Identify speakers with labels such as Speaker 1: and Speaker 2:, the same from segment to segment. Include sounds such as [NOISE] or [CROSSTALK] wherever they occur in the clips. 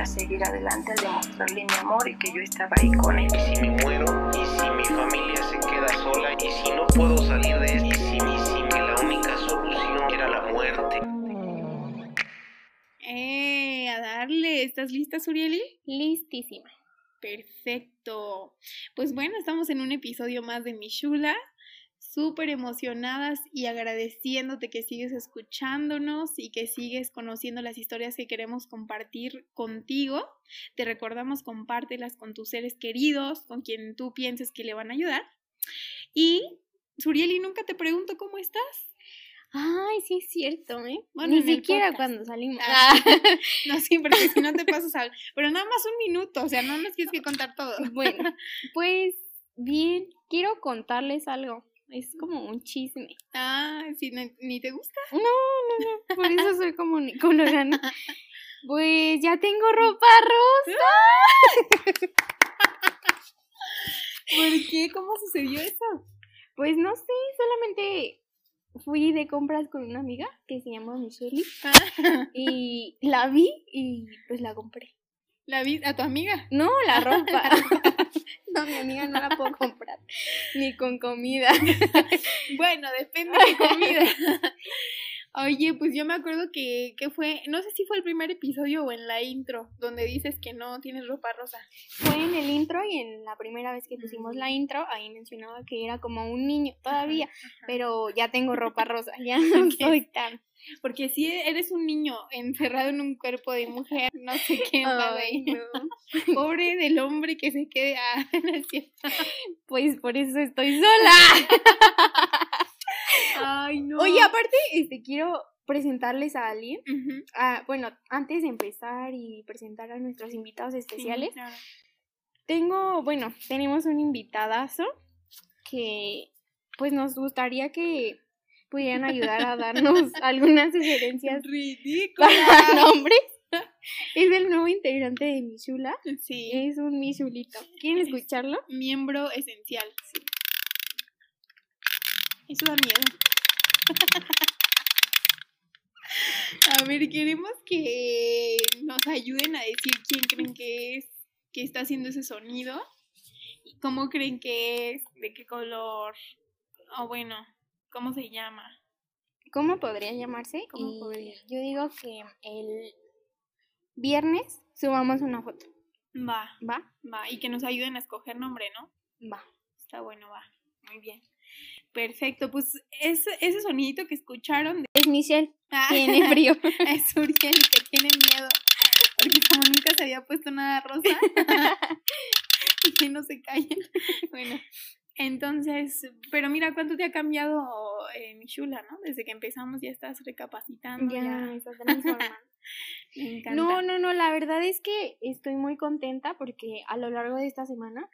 Speaker 1: a seguir adelante, al demostrarle mi amor y que yo estaba ahí con él.
Speaker 2: ¿Y si me muero? ¿Y si mi familia se queda sola? ¿Y si no puedo salir de esto? ¿Y si, y si que la única solución era la muerte?
Speaker 3: ¡Eh! A darle. ¿Estás lista, Surieli?
Speaker 4: Listísima.
Speaker 3: Perfecto. Pues bueno, estamos en un episodio más de Michula. Súper emocionadas y agradeciéndote que sigues escuchándonos y que sigues conociendo las historias que queremos compartir contigo. Te recordamos, compártelas con tus seres queridos, con quien tú pienses que le van a ayudar. Y, Surieli, nunca te pregunto cómo estás.
Speaker 4: Ay, sí es cierto, ¿eh?
Speaker 3: Bueno,
Speaker 4: Ni siquiera cuando salimos.
Speaker 3: Ah. [LAUGHS] No, sí, porque si no te pasas a... Pero nada más un minuto, o sea, no nos tienes que contar todo.
Speaker 4: Bueno, pues bien, quiero contarles algo. Es como un chisme.
Speaker 3: Ah, si ni, ni te gusta.
Speaker 4: No, no, no, por eso soy comunicóloga. ¿no? [LAUGHS] Pues ya tengo ropa rosa. [LAUGHS]
Speaker 3: ¿Por qué? ¿Cómo sucedió eso?
Speaker 4: Pues no sé, solamente fui de compras con una amiga que se llama Michelle y la vi y pues la compré.
Speaker 3: ¿La vi a tu amiga?
Speaker 4: No, la ropa. [LAUGHS] No, mi amiga no la puedo comprar. Ni con comida. [LAUGHS] [LAUGHS]
Speaker 3: Bueno, depende de [LAUGHS] comida. Oye, pues yo me acuerdo que, que fue, no sé si fue el primer episodio o en la intro, donde dices que no tienes ropa rosa.
Speaker 4: Fue en el intro y en la primera vez que pusimos la intro, ahí mencionaba que era como un niño todavía, pero ya tengo ropa rosa, ya [LAUGHS] no soy tan.
Speaker 3: Porque si eres un niño encerrado en un cuerpo de mujer, no sé qué. [LAUGHS]
Speaker 4: Ay, no. [LAUGHS]
Speaker 3: Pobre del hombre que se quede. Ah, no es cierto.
Speaker 4: Pues por eso estoy sola.
Speaker 3: Ay, [LAUGHS] no.
Speaker 4: Oye, aparte, este quiero presentarles a alguien. Ah, bueno, antes de empezar y presentar a nuestros invitados
Speaker 3: Sí,
Speaker 4: especiales,
Speaker 3: claro.
Speaker 4: tengo, bueno, tenemos un invitadazo que pues nos gustaría que pudieran ayudar a darnos [LAUGHS] algunas sugerencias
Speaker 3: Ridícula.
Speaker 4: para [LAUGHS] nombres. Es el nuevo integrante de Michula.
Speaker 3: Sí.
Speaker 4: Es un Michulito. ¿Quieren escucharlo?
Speaker 3: Miembro esencial. Sí. Eso da miedo. [LAUGHS] A ver, queremos que nos ayuden a decir quién creen que es, que está haciendo ese sonido. Y cómo creen que es, de qué color. O bueno, ¿cómo se llama?
Speaker 4: ¿Cómo podría llamarse?
Speaker 3: ¿Cómo
Speaker 4: Y
Speaker 3: podría?
Speaker 4: Yo digo que el viernes subamos una foto.
Speaker 3: Va,
Speaker 4: ¿Va?
Speaker 3: va. Y que nos ayuden a escoger nombre, ¿no?
Speaker 4: Va.
Speaker 3: Está bueno, va. Muy bien. Perfecto, pues ese, ese sonidito que escucharon de...
Speaker 4: Es Michelle.
Speaker 3: Ah,
Speaker 4: Tiene [LAUGHS] frío.
Speaker 3: es Uriel que tiene miedo. Porque como nunca se había puesto nada rosa, [LAUGHS] y que no se callen. Bueno, entonces, pero mira cuánto te ha cambiado eh, mi chula, ¿no? Desde que empezamos ya estás recapacitando.
Speaker 4: Ya
Speaker 3: Ya,
Speaker 4: me está [LAUGHS] transformando.
Speaker 3: me encanta.
Speaker 4: No, no, no, la verdad es que estoy muy contenta porque a lo largo de esta semana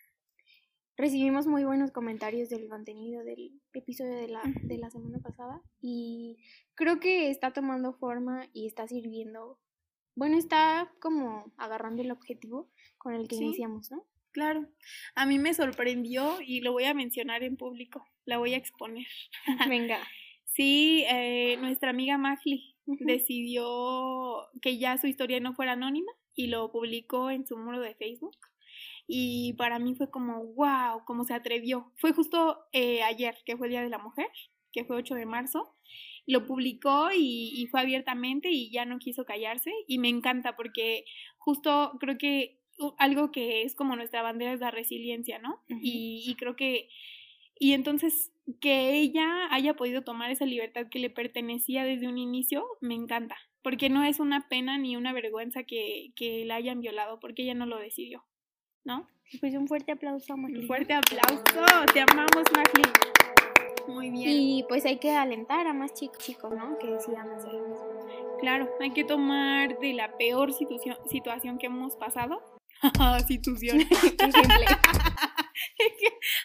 Speaker 4: recibimos muy buenos comentarios del contenido del episodio de la, de la semana pasada y creo que está tomando forma y está sirviendo. Bueno, está como agarrando el objetivo con el que
Speaker 3: Sí.
Speaker 4: iniciamos, ¿no?
Speaker 3: Claro, a mí me sorprendió y lo voy a mencionar en público, la voy a exponer. [LAUGHS]
Speaker 4: Venga.
Speaker 3: Sí, eh, nuestra amiga Mafli
Speaker 4: Ujú.
Speaker 3: decidió que ya su historia no fuera anónima y lo publicó en su muro de Facebook. Y para mí fue como, wow, cómo se atrevió. Fue justo eh, ayer, que fue el Día de la Mujer, que fue 8 de marzo. Lo publicó y, y fue abiertamente y ya no quiso callarse. Y me encanta porque justo creo que algo que es como nuestra bandera es la resiliencia, ¿no? Y, y creo que y entonces que ella haya podido tomar esa libertad que le pertenecía desde un inicio, me encanta. Porque no es una pena ni una vergüenza que, que la hayan violado, porque ella no lo decidió. ¿No?
Speaker 4: Pues un fuerte aplauso a.
Speaker 3: Un fuerte aplauso. Te amamos, Magli. Muy bien.
Speaker 4: Y pues hay que alentar a más chicos, chicos, ¿no? Que decidan hacer lo mismo.
Speaker 3: Claro, hay que tomar de la peor situación, situación que hemos pasado. [LAUGHS] situación. [LAUGHS]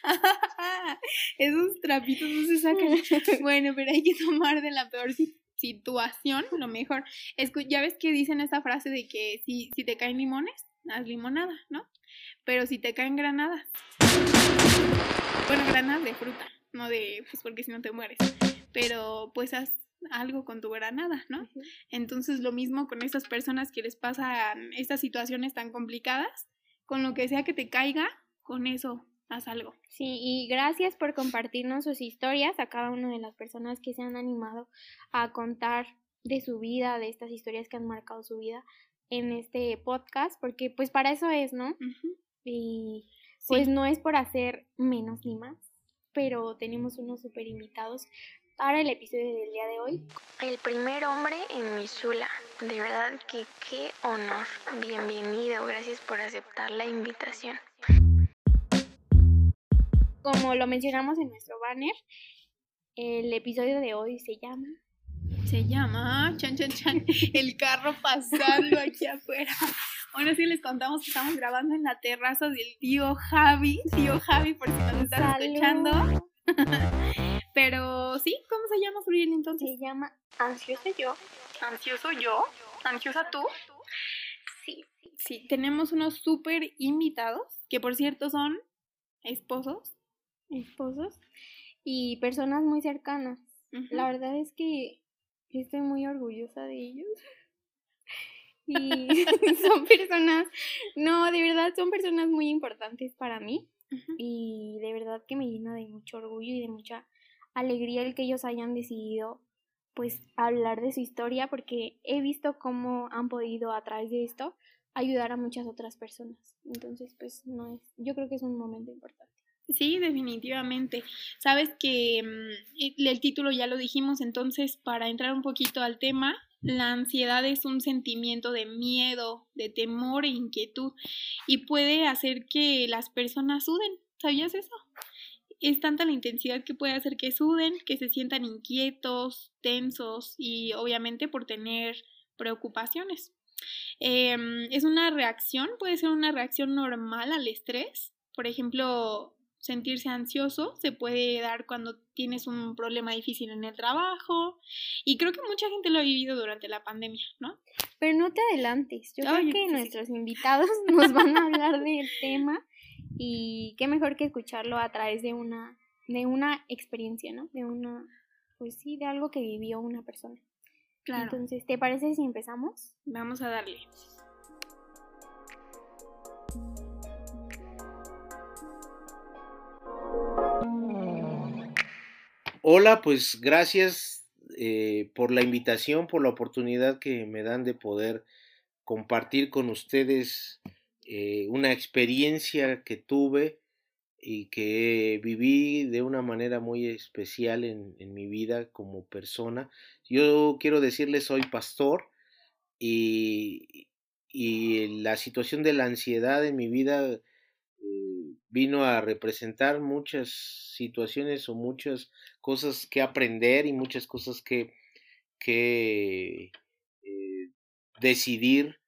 Speaker 3: [LAUGHS] Esos trapitos no se sacan. Bueno, pero hay que tomar de la peor si- situación, lo mejor. Escu- ya ves que dicen esta frase de que si, si te caen limones, haz limonada, ¿no? Pero si te caen granadas. Bueno, granadas de fruta, no de, pues porque si no te mueres. Pero pues haz algo con tu granada, ¿no? Entonces lo mismo con estas personas que les pasan estas situaciones tan complicadas, con lo que sea que te caiga, con eso haz algo.
Speaker 4: Sí, y gracias por compartirnos sus historias a cada una de las personas que se han animado a contar de su vida, de estas historias que han marcado su vida en este podcast, porque pues para eso es, ¿no? Y pues no es por hacer menos ni más, pero tenemos unos super invitados para el episodio del día de hoy.
Speaker 5: El primer hombre en Missoula. De verdad que qué honor. Bienvenido, gracias por aceptar la invitación.
Speaker 4: Como lo mencionamos en nuestro banner, el episodio de hoy se llama
Speaker 3: se llama chan chan chan [LAUGHS] el carro pasando aquí afuera. Bueno, sí les contamos que estamos grabando en la terraza del tío Javi, tío Javi por si nos estás escuchando. [LAUGHS] Pero sí, ¿cómo se llama Uriel entonces?
Speaker 4: Se llama Ansioso yo.
Speaker 3: ¿Ansioso yo? ¿Ansiosa tú?
Speaker 4: Sí.
Speaker 3: Sí, tenemos unos súper invitados, que por cierto son esposos.
Speaker 4: Esposos y personas muy cercanas. La verdad es que estoy muy orgullosa de ellos. [LAUGHS] Y [LAUGHS] son personas, no, de verdad son personas muy importantes para mí. Y de verdad que me llena de mucho orgullo y de mucha alegría el que ellos hayan decidido pues hablar de su historia porque he visto cómo han podido a través de esto ayudar a muchas otras personas. Entonces, pues no es, yo creo que es un momento importante.
Speaker 3: Sí, definitivamente. Sabes que mm, el título ya lo dijimos, entonces para entrar un poquito al tema, la ansiedad es un sentimiento de miedo, de temor e inquietud y puede hacer que las personas suden. ¿Sabías eso? Es tanta la intensidad que puede hacer que suden, que se sientan inquietos, tensos y obviamente por tener preocupaciones. Em, es una reacción, puede ser una reacción normal al estrés. Por ejemplo, sentirse ansioso se puede dar cuando tienes un problema difícil en el trabajo y creo que mucha gente lo ha vivido durante la pandemia, ¿no?
Speaker 4: Pero no te adelantes, yo creo que nuestros invitados [LAUGHS] nos van a hablar del tema y qué mejor que escucharlo a través de una de una experiencia, ¿no? De una pues sí, de algo que vivió una persona. Claro. Entonces, ¿te parece si empezamos?
Speaker 3: Vamos a darle.
Speaker 2: Hola, pues gracias eh, por la invitación, por la oportunidad que me dan de poder compartir con ustedes eh, una experiencia que tuve y que viví de una manera muy especial en, mi vida como persona. Yo quiero decirles, soy pastor y, y la situación de la ansiedad en mi vida vino a representar muchas situaciones o muchas cosas que aprender y muchas cosas que, que eh, decidir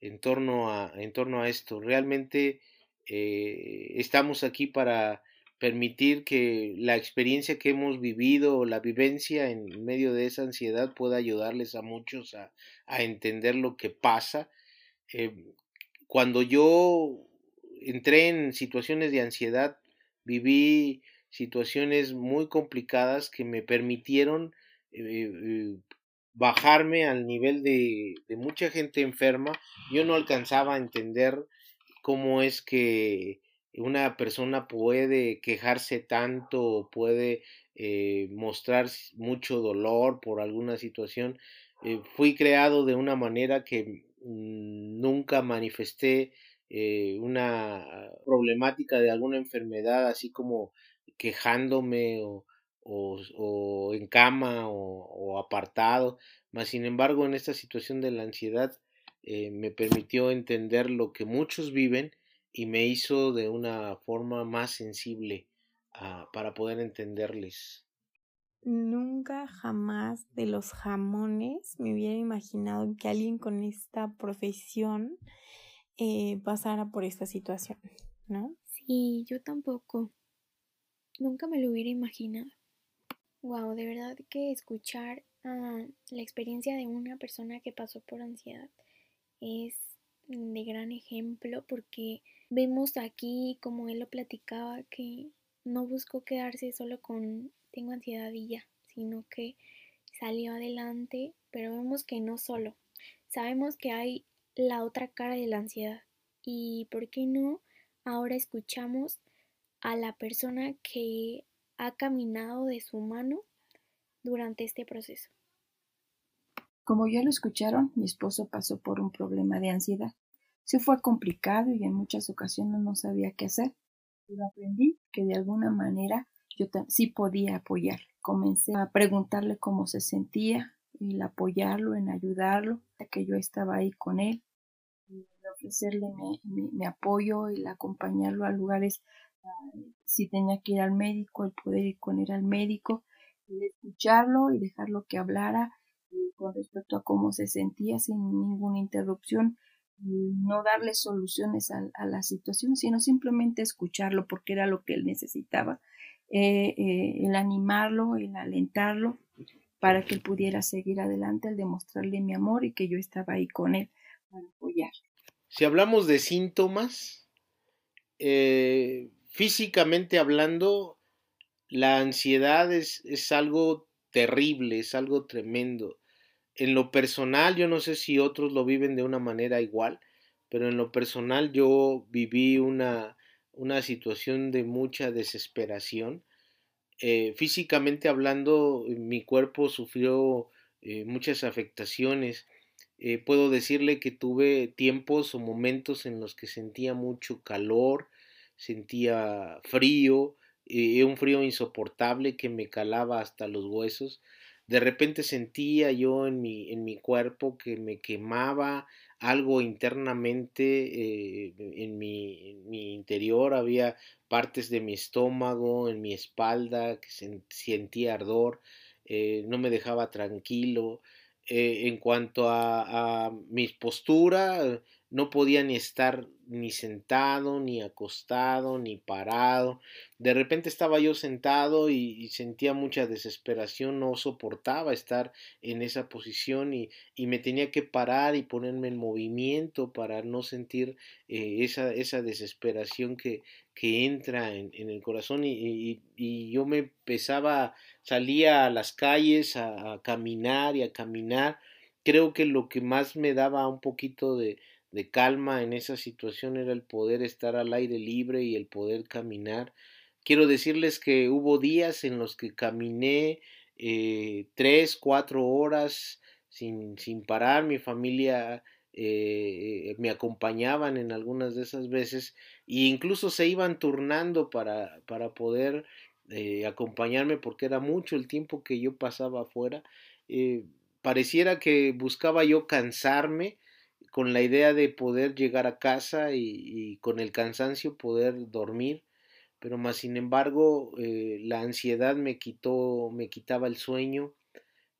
Speaker 2: en torno, a, en torno a esto. Realmente eh, estamos aquí para permitir que la experiencia que hemos vivido la vivencia en medio de esa ansiedad pueda ayudarles a muchos a, a entender lo que pasa. Eh, cuando yo entré en situaciones de ansiedad, viví situaciones muy complicadas que me permitieron eh, eh, bajarme al nivel de, mucha gente enferma. Yo no alcanzaba a entender cómo es que una persona puede quejarse tanto, puede eh, mostrar mucho dolor por alguna situación. fui creado de una manera que mm, nunca manifesté una problemática de alguna enfermedad, así como quejándome o, o, en cama o, apartado, mas sin embargo en esta situación de la ansiedad eh, me permitió entender lo que muchos viven y me hizo de una forma más sensible ah, para poder entenderles.
Speaker 6: Nunca jamás de los jamones me hubiera imaginado que alguien con esta profesión eh, pasara por esta situación, ¿no?
Speaker 4: Sí, yo tampoco. Nunca me lo hubiera imaginado. Wow, de verdad que escuchar ah, la experiencia de una persona que pasó por ansiedad es de gran ejemplo porque vemos aquí, como él lo platicaba, que no buscó quedarse solo con tengo ansiedad y ya, sino que salió adelante, pero vemos que no solo. Sabemos que hay la otra cara de la ansiedad. Y, ¿por qué no? Ahora escuchamos a la persona que ha caminado de su mano durante este proceso.
Speaker 7: Como ya lo escucharon, mi esposo pasó por un problema de ansiedad. Se fue complicado y en muchas ocasiones no sabía qué hacer, pero aprendí que de alguna manera yo sí podía apoyar. Comencé a preguntarle cómo se sentía, y apoyarlo, en ayudarlo, que yo estaba ahí con él, y ofrecerle mi, apoyo y acompañarlo a lugares, si tenía que ir al médico, el poder ir con él al médico, y escucharlo y dejarlo que hablara con respecto a cómo se sentía sin ninguna interrupción, y no darle soluciones a, la situación, sino simplemente escucharlo porque era lo que él necesitaba, eh, eh, el animarlo, el alentarlo para que él pudiera seguir adelante, al demostrarle mi amor y que yo estaba ahí con él para apoyarle.
Speaker 2: Si hablamos de síntomas, eh, físicamente hablando, la ansiedad es, algo terrible, es algo tremendo en lo personal, yo no sé si otros lo viven de una manera igual, pero en lo personal yo viví una, una situación de mucha desesperación. Eh, físicamente hablando, mi cuerpo sufrió eh, muchas afectaciones. Eh, puedo decirle que tuve tiempos o momentos en los que sentía mucho calor, sentía frío, un frío insoportable que me calaba hasta los huesos de repente sentía yo en mi, en mi cuerpo que me quemaba algo internamente eh, en, mi, mi, interior, había partes de mi estómago, en mi espalda, que sentía ardor, eh, no me dejaba tranquilo. Eh, en cuanto a, a mi postura, no podía ni estar ni sentado, ni acostado, ni parado. De repente estaba yo sentado y, sentía mucha desesperación, no soportaba estar en esa posición y, y, me tenía que parar y ponerme en movimiento para no sentir eh, esa, esa desesperación que, que entra en, el corazón y, y, yo me empezaba, salía a las calles a caminar y a caminar. Creo que lo que más me daba un poquito de, de calma en esa situación era el poder estar al aire libre y el poder caminar. Quiero decirles que hubo días en los que caminé eh, tres, cuatro horas sin, sin parar. Mi familia eh, me acompañaban en algunas de esas veces e incluso se iban turnando para, para poder eh, acompañarme porque era mucho el tiempo que yo pasaba afuera. pareciera que buscaba yo cansarme con la idea de poder llegar a casa y, con el cansancio poder dormir, pero más sin embargo eh, la ansiedad me quitó, me quitaba el sueño,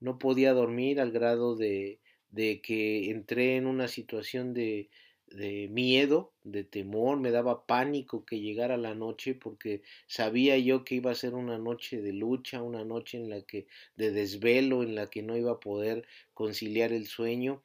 Speaker 2: no podía dormir al grado de, de que entré en una situación de, de miedo, de temor, me daba pánico que llegara la noche porque sabía yo que iba a ser una noche de lucha, una noche en la que de desvelo, en la que no iba a poder conciliar el sueño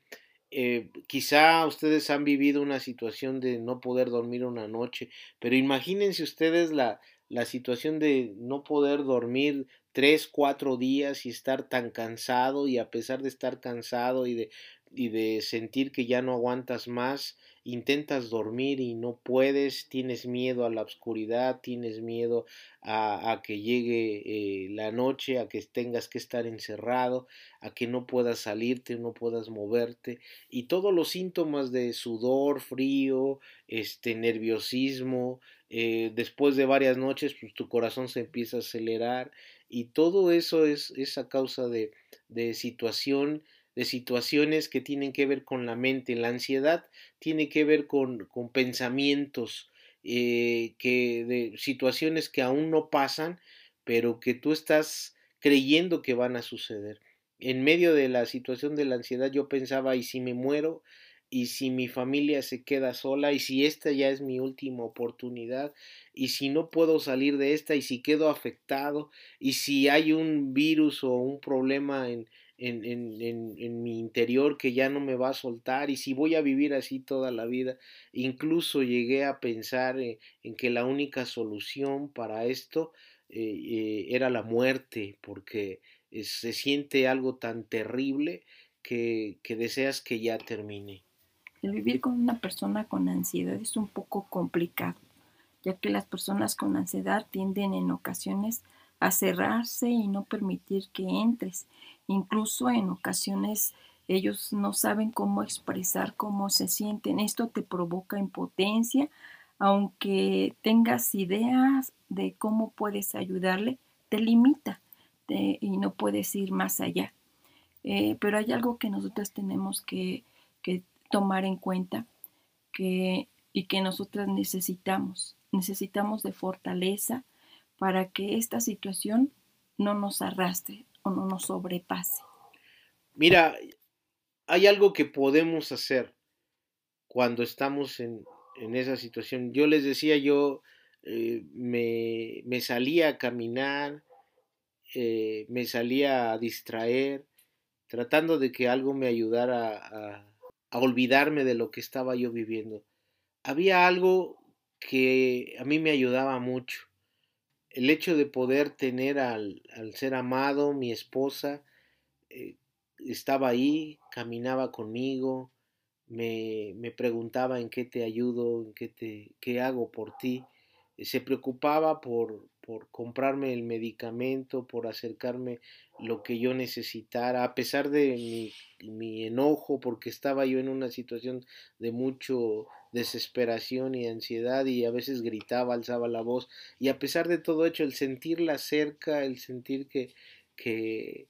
Speaker 2: eh, quizá ustedes han vivido una situación de no poder dormir una noche, pero imagínense ustedes la, la situación de no poder dormir tres, cuatro días y estar tan cansado y a pesar de estar cansado y de, y de sentir que ya no aguantas más, intentas dormir y no puedes, tienes miedo a la oscuridad, tienes miedo a, que llegue eh, la noche, a que tengas que estar encerrado, a que no puedas salirte, no puedas moverte y todos los síntomas de sudor, frío, este nerviosismo, eh, después de varias noches pues tu corazón se empieza a acelerar y todo eso es, es a causa de, de situación de situaciones que tienen que ver con la mente. La ansiedad tiene que ver con, con pensamientos, eh, que de situaciones que aún no pasan, pero que tú estás creyendo que van a suceder. En medio de la situación de la ansiedad yo pensaba, ¿y si me muero? ¿Y si mi familia se queda sola? ¿Y si esta ya es mi última oportunidad? ¿Y si no puedo salir de esta? ¿Y si quedo afectado? ¿Y si hay un virus o un problema en, en, en, en, mi interior que ya no me va a soltar y si voy a vivir así toda la vida. Incluso llegué a pensar eh, en que la única solución para esto eh, eh, era la muerte, porque se siente algo tan terrible que, que deseas que ya termine.
Speaker 7: El vivir con una persona con ansiedad es un poco complicado, ya que las personas con ansiedad tienden en ocasiones a cerrarse y no permitir que entres. Incluso en ocasiones ellos no saben cómo expresar cómo se sienten. Esto te provoca impotencia, aunque tengas ideas de cómo puedes ayudarle, te limita y no puedes ir más allá. Eh, pero hay algo que nosotros tenemos que, que tomar en cuenta que, y que nosotras necesitamos. Necesitamos de fortaleza para que esta situación no nos arrastre no nos sobrepase.
Speaker 2: Mira, hay algo que podemos hacer cuando estamos en, esa situación. Yo les decía, yo eh, me, salía a caminar, eh, me salía a distraer, tratando de que algo me ayudara a olvidarme de lo que estaba yo viviendo. Había algo que a mí me ayudaba mucho. El hecho de poder tener al, al ser amado, mi esposa, eh, estaba ahí, caminaba conmigo, me, me, preguntaba en qué te ayudo, en qué, te, qué hago por ti. Se preocupaba por, por comprarme el medicamento, por acercarme lo que yo necesitara, a pesar de mi, mi, enojo, porque estaba yo en una situación de mucho desesperación y ansiedad y a veces gritaba, alzaba la voz, y a pesar de todo hecho, el sentirla cerca, el sentir que, que,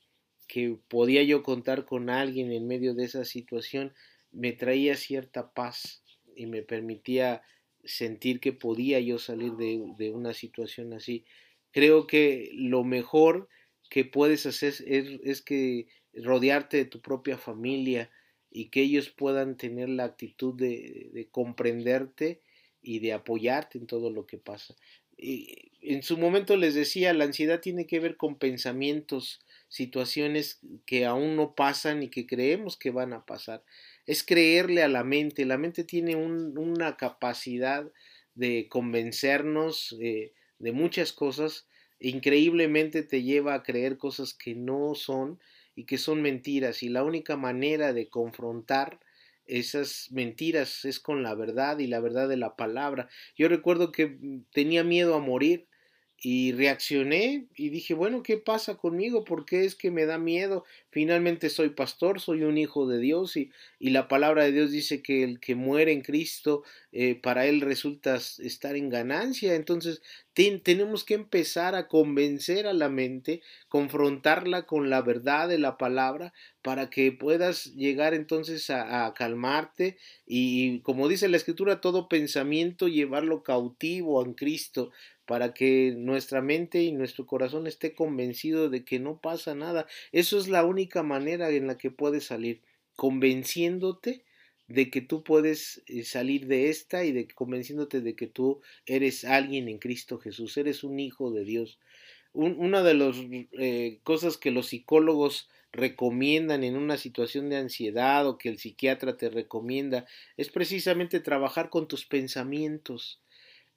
Speaker 2: que podía yo contar con alguien en medio de esa situación, me traía cierta paz y me permitía sentir que podía yo salir de, de una situación así. Creo que lo mejor que puedes hacer es, es, que rodearte de tu propia familia y que ellos puedan tener la actitud de, de comprenderte y de apoyarte en todo lo que pasa. Y en su momento les decía, la ansiedad tiene que ver con pensamientos situaciones que aún no pasan y que creemos que van a pasar. Es creerle a la mente. La mente tiene una capacidad de convencernos de muchas cosas. Increíblemente te lleva a creer cosas que no son y que son mentiras. Y la única manera de confrontar esas mentiras es con la verdad y la verdad de la palabra. Yo recuerdo que tenía miedo a morir y reaccioné y dije, bueno, ¿qué pasa conmigo? ¿Por qué es que me da miedo? Finalmente soy pastor, soy un hijo de Dios y, y la palabra de Dios dice que el que muere en Cristo, eh, para él resulta estar en ganancia. Entonces tenemos que empezar a convencer a la mente, confrontarla con la verdad de la palabra para que puedas llegar entonces a, calmarte y, como dice la escritura, todo pensamiento llevarlo cautivo en Cristo para que nuestra mente y nuestro corazón esté convencido de que no pasa nada. Eso es la única manera en la que puedes salir, convenciéndote de que tú puedes eh, salir de esta y de convenciéndote de que tú eres alguien en Cristo Jesús, eres un hijo de Dios. una de las eh, cosas que los psicólogos recomiendan en una situación de ansiedad o que el psiquiatra te recomienda es precisamente trabajar con tus pensamientos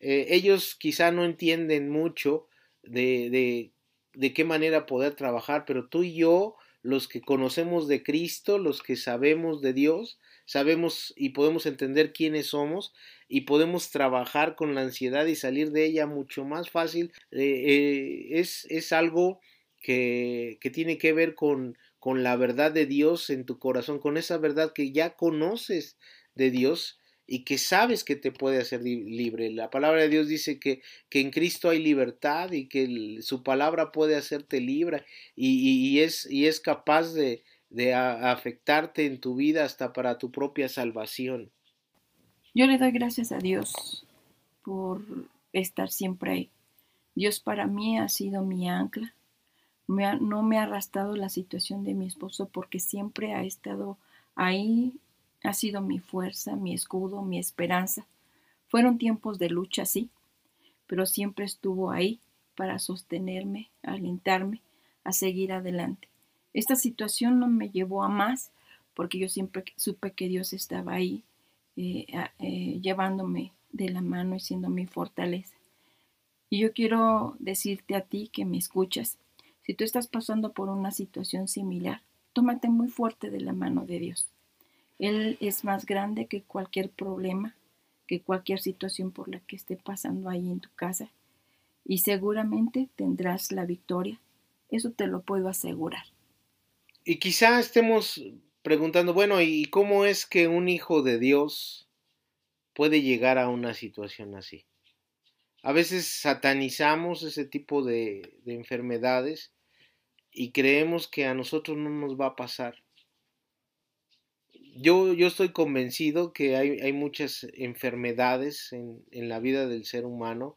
Speaker 2: eh, ellos quizá no entienden mucho de, de, de qué manera poder trabajar, pero tú y yo, los que conocemos de Cristo, los que sabemos de Dios, sabemos y podemos entender quiénes somos y podemos trabajar con la ansiedad y salir de ella mucho más fácil. Eh, eh, es, es, algo que, que, tiene que ver con, con la verdad de Dios en tu corazón, con esa verdad que ya conoces de Dios y que sabes que te puede hacer libre. La palabra de Dios dice que, que en Cristo hay libertad y que su palabra puede hacerte libre y, es, y es capaz de, de afectarte en tu vida hasta para tu propia salvación.
Speaker 7: Yo le doy gracias a Dios por estar siempre ahí. Dios para mí ha sido mi ancla. no me ha arrastrado la situación de mi esposo porque siempre ha estado ahí ha sido mi fuerza, mi escudo, mi esperanza. Fueron tiempos de lucha, sí, pero siempre estuvo ahí para sostenerme, alentarme a seguir adelante. Esta situación no me llevó a más porque yo siempre supe que Dios estaba ahí eh, eh, llevándome de la mano y siendo mi fortaleza. Y yo quiero decirte a ti que me escuchas, Si tú estás pasando por una situación similar, tómate muy fuerte de la mano de Dios. Él es más grande que cualquier problema, que cualquier situación por la que esté pasando ahí en tu casa. Y seguramente tendrás la victoria. Eso te lo puedo asegurar.
Speaker 2: Y quizá estemos preguntando, bueno, ¿y cómo es que un hijo de Dios puede llegar a una situación así? A veces satanizamos ese tipo de, de enfermedades y creemos que a nosotros no nos va a pasar. Yo, yo estoy convencido que hay, hay muchas enfermedades en, en, la vida del ser humano,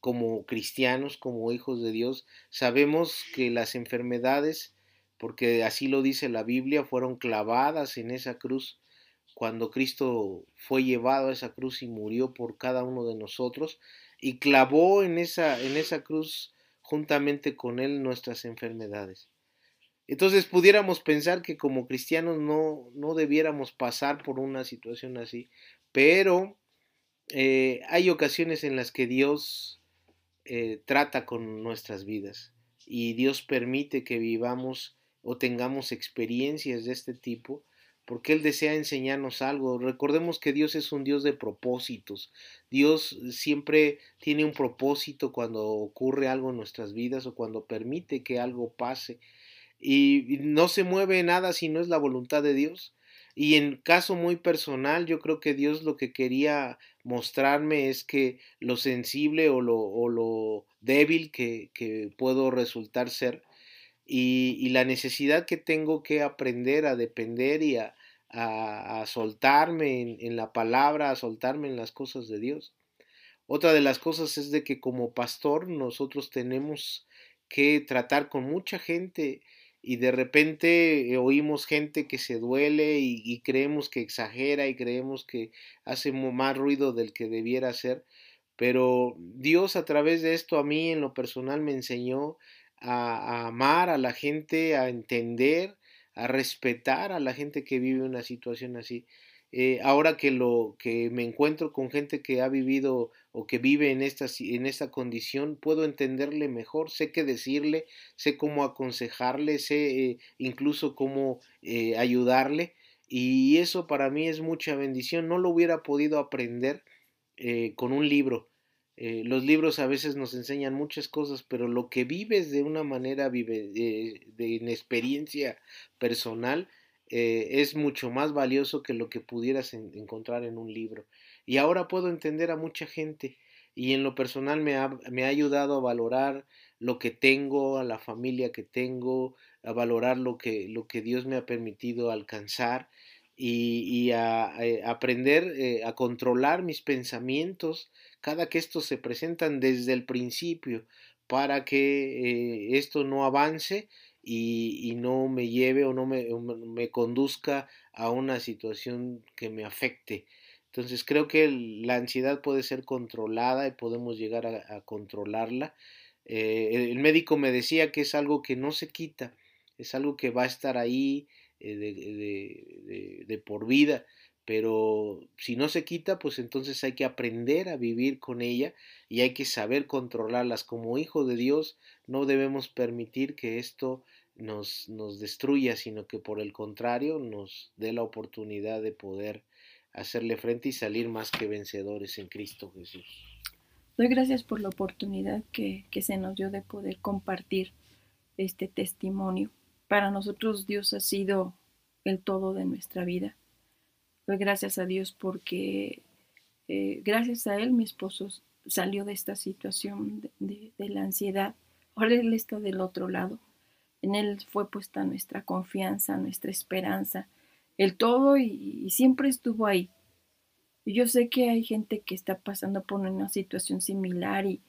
Speaker 2: como cristianos, como hijos de Dios. Sabemos que las enfermedades, porque así lo dice la Biblia, fueron clavadas en esa cruz cuando Cristo fue llevado a esa cruz y murió por cada uno de nosotros y clavó en esa, en esa cruz juntamente con Él nuestras enfermedades. Entonces pudiéramos pensar que como cristianos no, no debiéramos pasar por una situación así, pero eh, hay ocasiones en las que Dios eh, trata con nuestras vidas y Dios permite que vivamos o tengamos experiencias de este tipo porque Él desea enseñarnos algo. Recordemos que Dios es un Dios de propósitos. Dios siempre tiene un propósito cuando ocurre algo en nuestras vidas o cuando permite que algo pase. Y no se mueve nada si no es la voluntad de Dios. Y en caso muy personal, yo creo que Dios lo que quería mostrarme es que lo sensible o lo, o lo débil que, que puedo resultar ser, y, la necesidad que tengo que aprender a depender y a, soltarme en, la palabra, a soltarme en las cosas de Dios. Otra de las cosas es de que como pastor nosotros tenemos que tratar con mucha gente y de repente oímos gente que se duele y, y creemos que exagera y creemos que hace más ruido del que debiera hacer, pero Dios a través de esto a mí en lo personal me enseñó a, amar a la gente, a entender, a respetar a la gente que vive una situación así. Eh, ahora que lo que me encuentro con gente que ha vivido o que vive en esta, en esta condición, puedo entenderle mejor, sé qué decirle, sé cómo aconsejarle, sé eh, incluso cómo eh, ayudarle y eso para mí es mucha bendición. No lo hubiera podido aprender con un libro. Eh, los libros a veces nos enseñan muchas cosas, pero lo que vives de una manera vive, eh, de, en experiencia personal eh, es mucho más valioso que lo que pudieras en, encontrar en un libro. Y ahora puedo entender a mucha gente y en lo personal me ha, me ha ayudado a valorar lo que tengo, a la familia que tengo, a valorar lo que, lo que Dios me ha permitido alcanzar y, a, a, aprender eh, a controlar mis pensamientos cada que estos se presentan desde el principio para que eh, esto no avance y, no me lleve o no me, me, conduzca a una situación que me afecte. Entonces creo que la ansiedad puede ser controlada y podemos llegar a, controlarla. Eh, el médico me decía que es algo que no se quita, es algo que va a estar ahí eh, de, de por vida pero si no se quita, pues entonces hay que aprender a vivir con ella y hay que saber controlarlas. Como hijo de Dios no debemos permitir que esto nos, nos destruya, sino que por el contrario nos dé la oportunidad de poder hacerle frente y salir más que vencedores en Cristo Jesús.
Speaker 7: Doy gracias por la oportunidad que, que se nos dio de poder compartir este testimonio. Para nosotros Dios ha sido el todo de nuestra vida Doy gracias a Dios porque eh, gracias a Él mi esposo salió de esta situación de, la ansiedad. Ahora Él está del otro lado. En Él fue puesta nuestra confianza, nuestra esperanza, el todo y, y siempre estuvo ahí. Y yo sé que hay gente que está pasando por una situación similar y,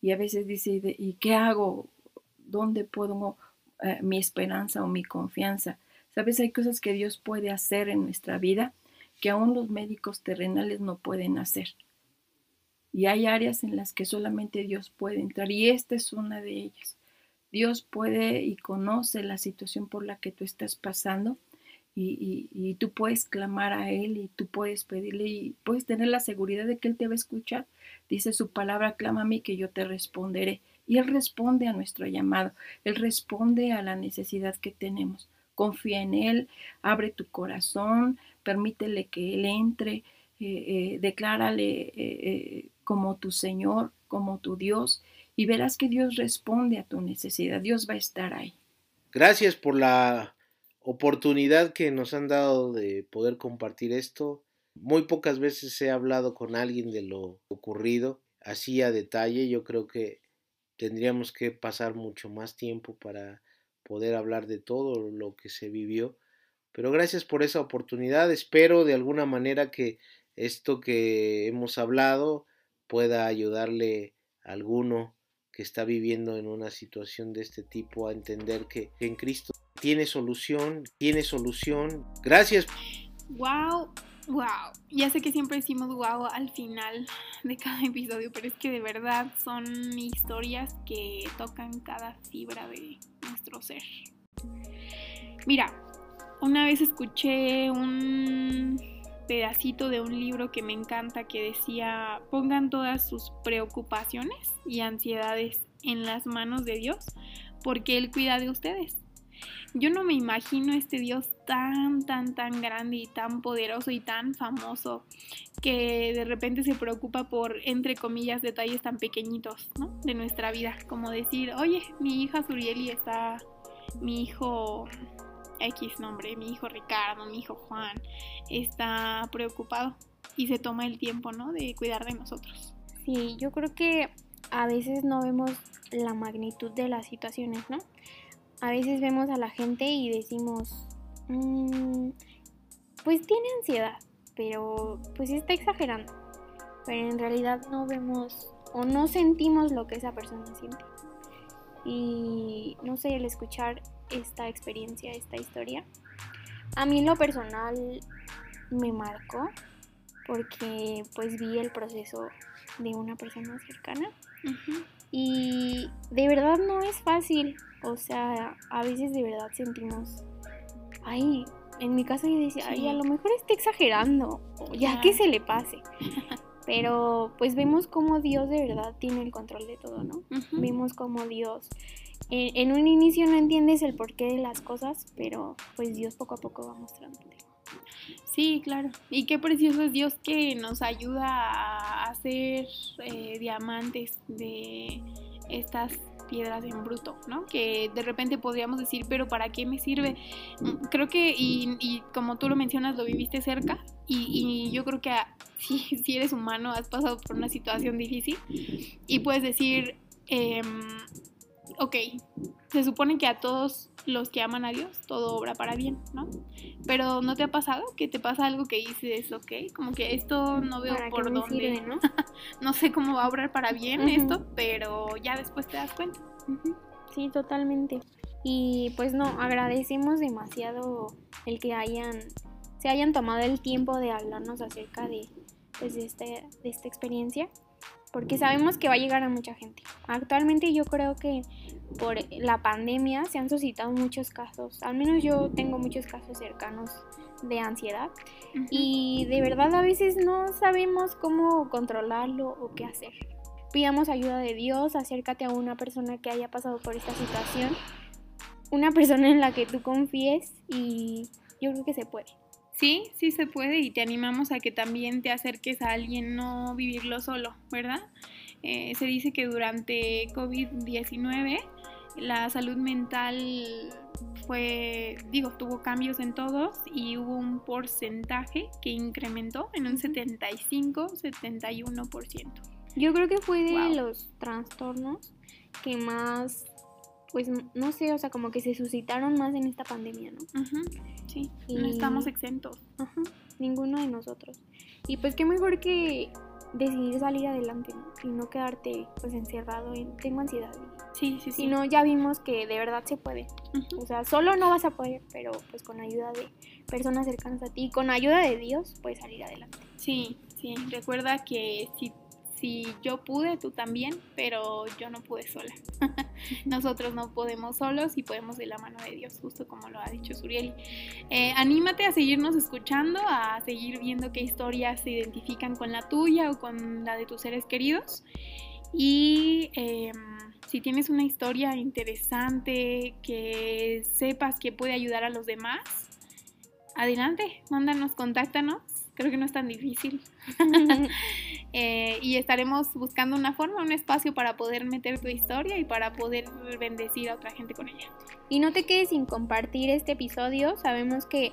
Speaker 7: y a veces dice, ¿y qué hago? ¿Dónde pongo eh, mi esperanza o mi confianza? Sabes, hay cosas que Dios puede hacer en nuestra vida que aún los médicos terrenales no pueden hacer. Y hay áreas en las que solamente Dios puede entrar y esta es una de ellas. Dios puede y conoce la situación por la que tú estás pasando y, y, y, tú puedes clamar a Él y tú puedes pedirle y puedes tener la seguridad de que Él te va a escuchar. Dice su palabra, clama a mí que yo te responderé y Él responde a nuestro llamado, Él responde a la necesidad que tenemos. Confía en Él, abre tu corazón, permítele que Él entre, eh, eh, declárale eh, como tu Señor, como tu Dios, y verás que Dios responde a tu necesidad, Dios va a estar ahí.
Speaker 2: Gracias por la oportunidad que nos han dado de poder compartir esto. Muy pocas veces he hablado con alguien de lo ocurrido, así a detalle. Yo creo que tendríamos que pasar mucho más tiempo para poder hablar de todo lo que se vivió. Pero gracias por esa oportunidad. Espero de alguna manera que esto que hemos hablado pueda ayudarle a alguno que está viviendo en una situación de este tipo a entender que en Cristo tiene solución, tiene solución. Gracias.
Speaker 3: Wow, wow. Ya sé que siempre decimos wow al final de cada [LAUGHS] episodio, pero es que de verdad son historias que tocan cada fibra de nuestro ser. Mira, una vez escuché un pedacito de un libro que me encanta que decía, pongan todas sus preocupaciones y ansiedades en las manos de Dios, porque Él cuida de ustedes. Yo no me imagino este Dios tan, tan, tan grande y tan poderoso y tan famoso que de repente se preocupa por, entre comillas, detalles tan pequeñitos, ¿no? De nuestra vida, como decir, oye, mi hija Surieli está, mi hijo X nombre, mi hijo Ricardo, mi hijo Juan, está preocupado y se toma el tiempo, ¿no? De cuidar de nosotros.
Speaker 4: Sí, yo creo que a veces no vemos la magnitud de las situaciones, ¿no? A veces vemos a la gente y decimos, mm, pues tiene ansiedad, pero pues está exagerando. Pero en realidad no vemos o no sentimos lo que esa persona siente. Y no sé, el escuchar esta experiencia, esta historia, a mí en lo personal me marcó porque pues vi el proceso de una persona cercana y de verdad no es fácil, o sea, a veces de verdad sentimos, ay, en mi caso yo decía, ay, a lo mejor está exagerando, ya que se le pase. Pero pues vemos cómo Dios de verdad tiene el control de todo, ¿no? Vemos cómo Dios en, un inicio no entiendes el porqué de las cosas, pero pues Dios poco a poco va mostrándote.
Speaker 3: Sí, claro. Y qué precioso es Dios que nos ayuda a hacer eh, diamantes de estas piedras en bruto, ¿no? Que de repente podríamos decir, pero ¿para qué me sirve? Creo que, y, como tú lo mencionas, lo viviste cerca, y, yo creo que [LAUGHS] si, si, eres humano has pasado por una situación difícil, y puedes decir, eh, ok, se supone que a todos los que aman a Dios todo obra para bien, ¿no? Pero ¿no te ha pasado que te pasa algo que dices, ok, como que esto no veo por dónde, [LAUGHS] ¿no? no sé cómo va a obrar para bien esto, pero ya después te das cuenta.
Speaker 4: Sí, totalmente. Y pues no, agradecemos demasiado el que hayan, se hayan tomado el tiempo de hablarnos acerca de, pues, de, este, de esta experiencia porque sabemos que va a llegar a mucha gente. Actualmente yo creo que por la pandemia se han suscitado muchos casos, al menos yo tengo muchos casos cercanos de ansiedad y de verdad a veces no sabemos cómo controlarlo o qué hacer. Pidamos ayuda de Dios, acércate a una persona que haya pasado por esta situación, una persona en la que tú confíes y yo creo que se puede.
Speaker 3: Sí, sí se puede y te animamos a que también te acerques a alguien, no vivirlo solo, ¿verdad? Eh, se dice que durante COVID-19 la salud mental fue, digo, tuvo cambios en todos y hubo un porcentaje que incrementó en un 75-71%.
Speaker 4: Yo creo que fue de los trastornos que más pues no sé, o sea, como que se suscitaron más en esta pandemia, ¿no?
Speaker 3: sí, no estamos exentos.
Speaker 4: Ajá, ninguno de nosotros. Y pues qué mejor que decidir salir adelante, ¿no? Y no quedarte pues encerrado en tengo ansiedad.
Speaker 3: Sí, sí, sí.
Speaker 4: Sino ya vimos que de verdad se puede. O sea, solo no vas a poder, pero pues con ayuda de personas cercanas a ti y con ayuda de Dios puedes salir adelante.
Speaker 3: Sí, sí. Recuerda que si si yo pude, tú también, pero yo no pude sola. [LAUGHS] Nosotros no podemos solos y podemos de la mano de Dios, justo como lo ha dicho Surieli. Eh, anímate a seguirnos escuchando, a seguir viendo qué historias se identifican con la tuya o con la de tus seres queridos. Y eh, si tienes una historia interesante que sepas que puede ayudar a los demás, adelante, mándanos, contáctanos. Creo que no es tan difícil. [LAUGHS] [LAUGHS] eh, y estaremos buscando una forma, un espacio para poder meter tu historia y para poder bendecir a otra gente con ella.
Speaker 4: Y no te quedes sin compartir este episodio. Sabemos que,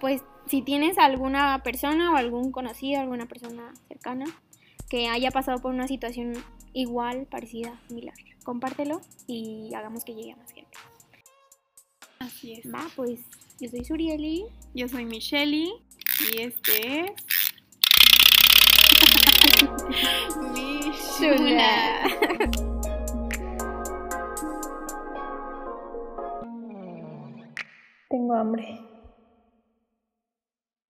Speaker 4: pues, si tienes alguna persona o algún conocido, alguna persona cercana que haya pasado por una situación igual, parecida, similar, compártelo y hagamos que llegue a más gente.
Speaker 3: Así es.
Speaker 4: Va, pues, yo soy Surieli.
Speaker 3: Yo soy Michelle y este es. [LAUGHS] Mi
Speaker 4: Chula.
Speaker 6: Tengo hambre.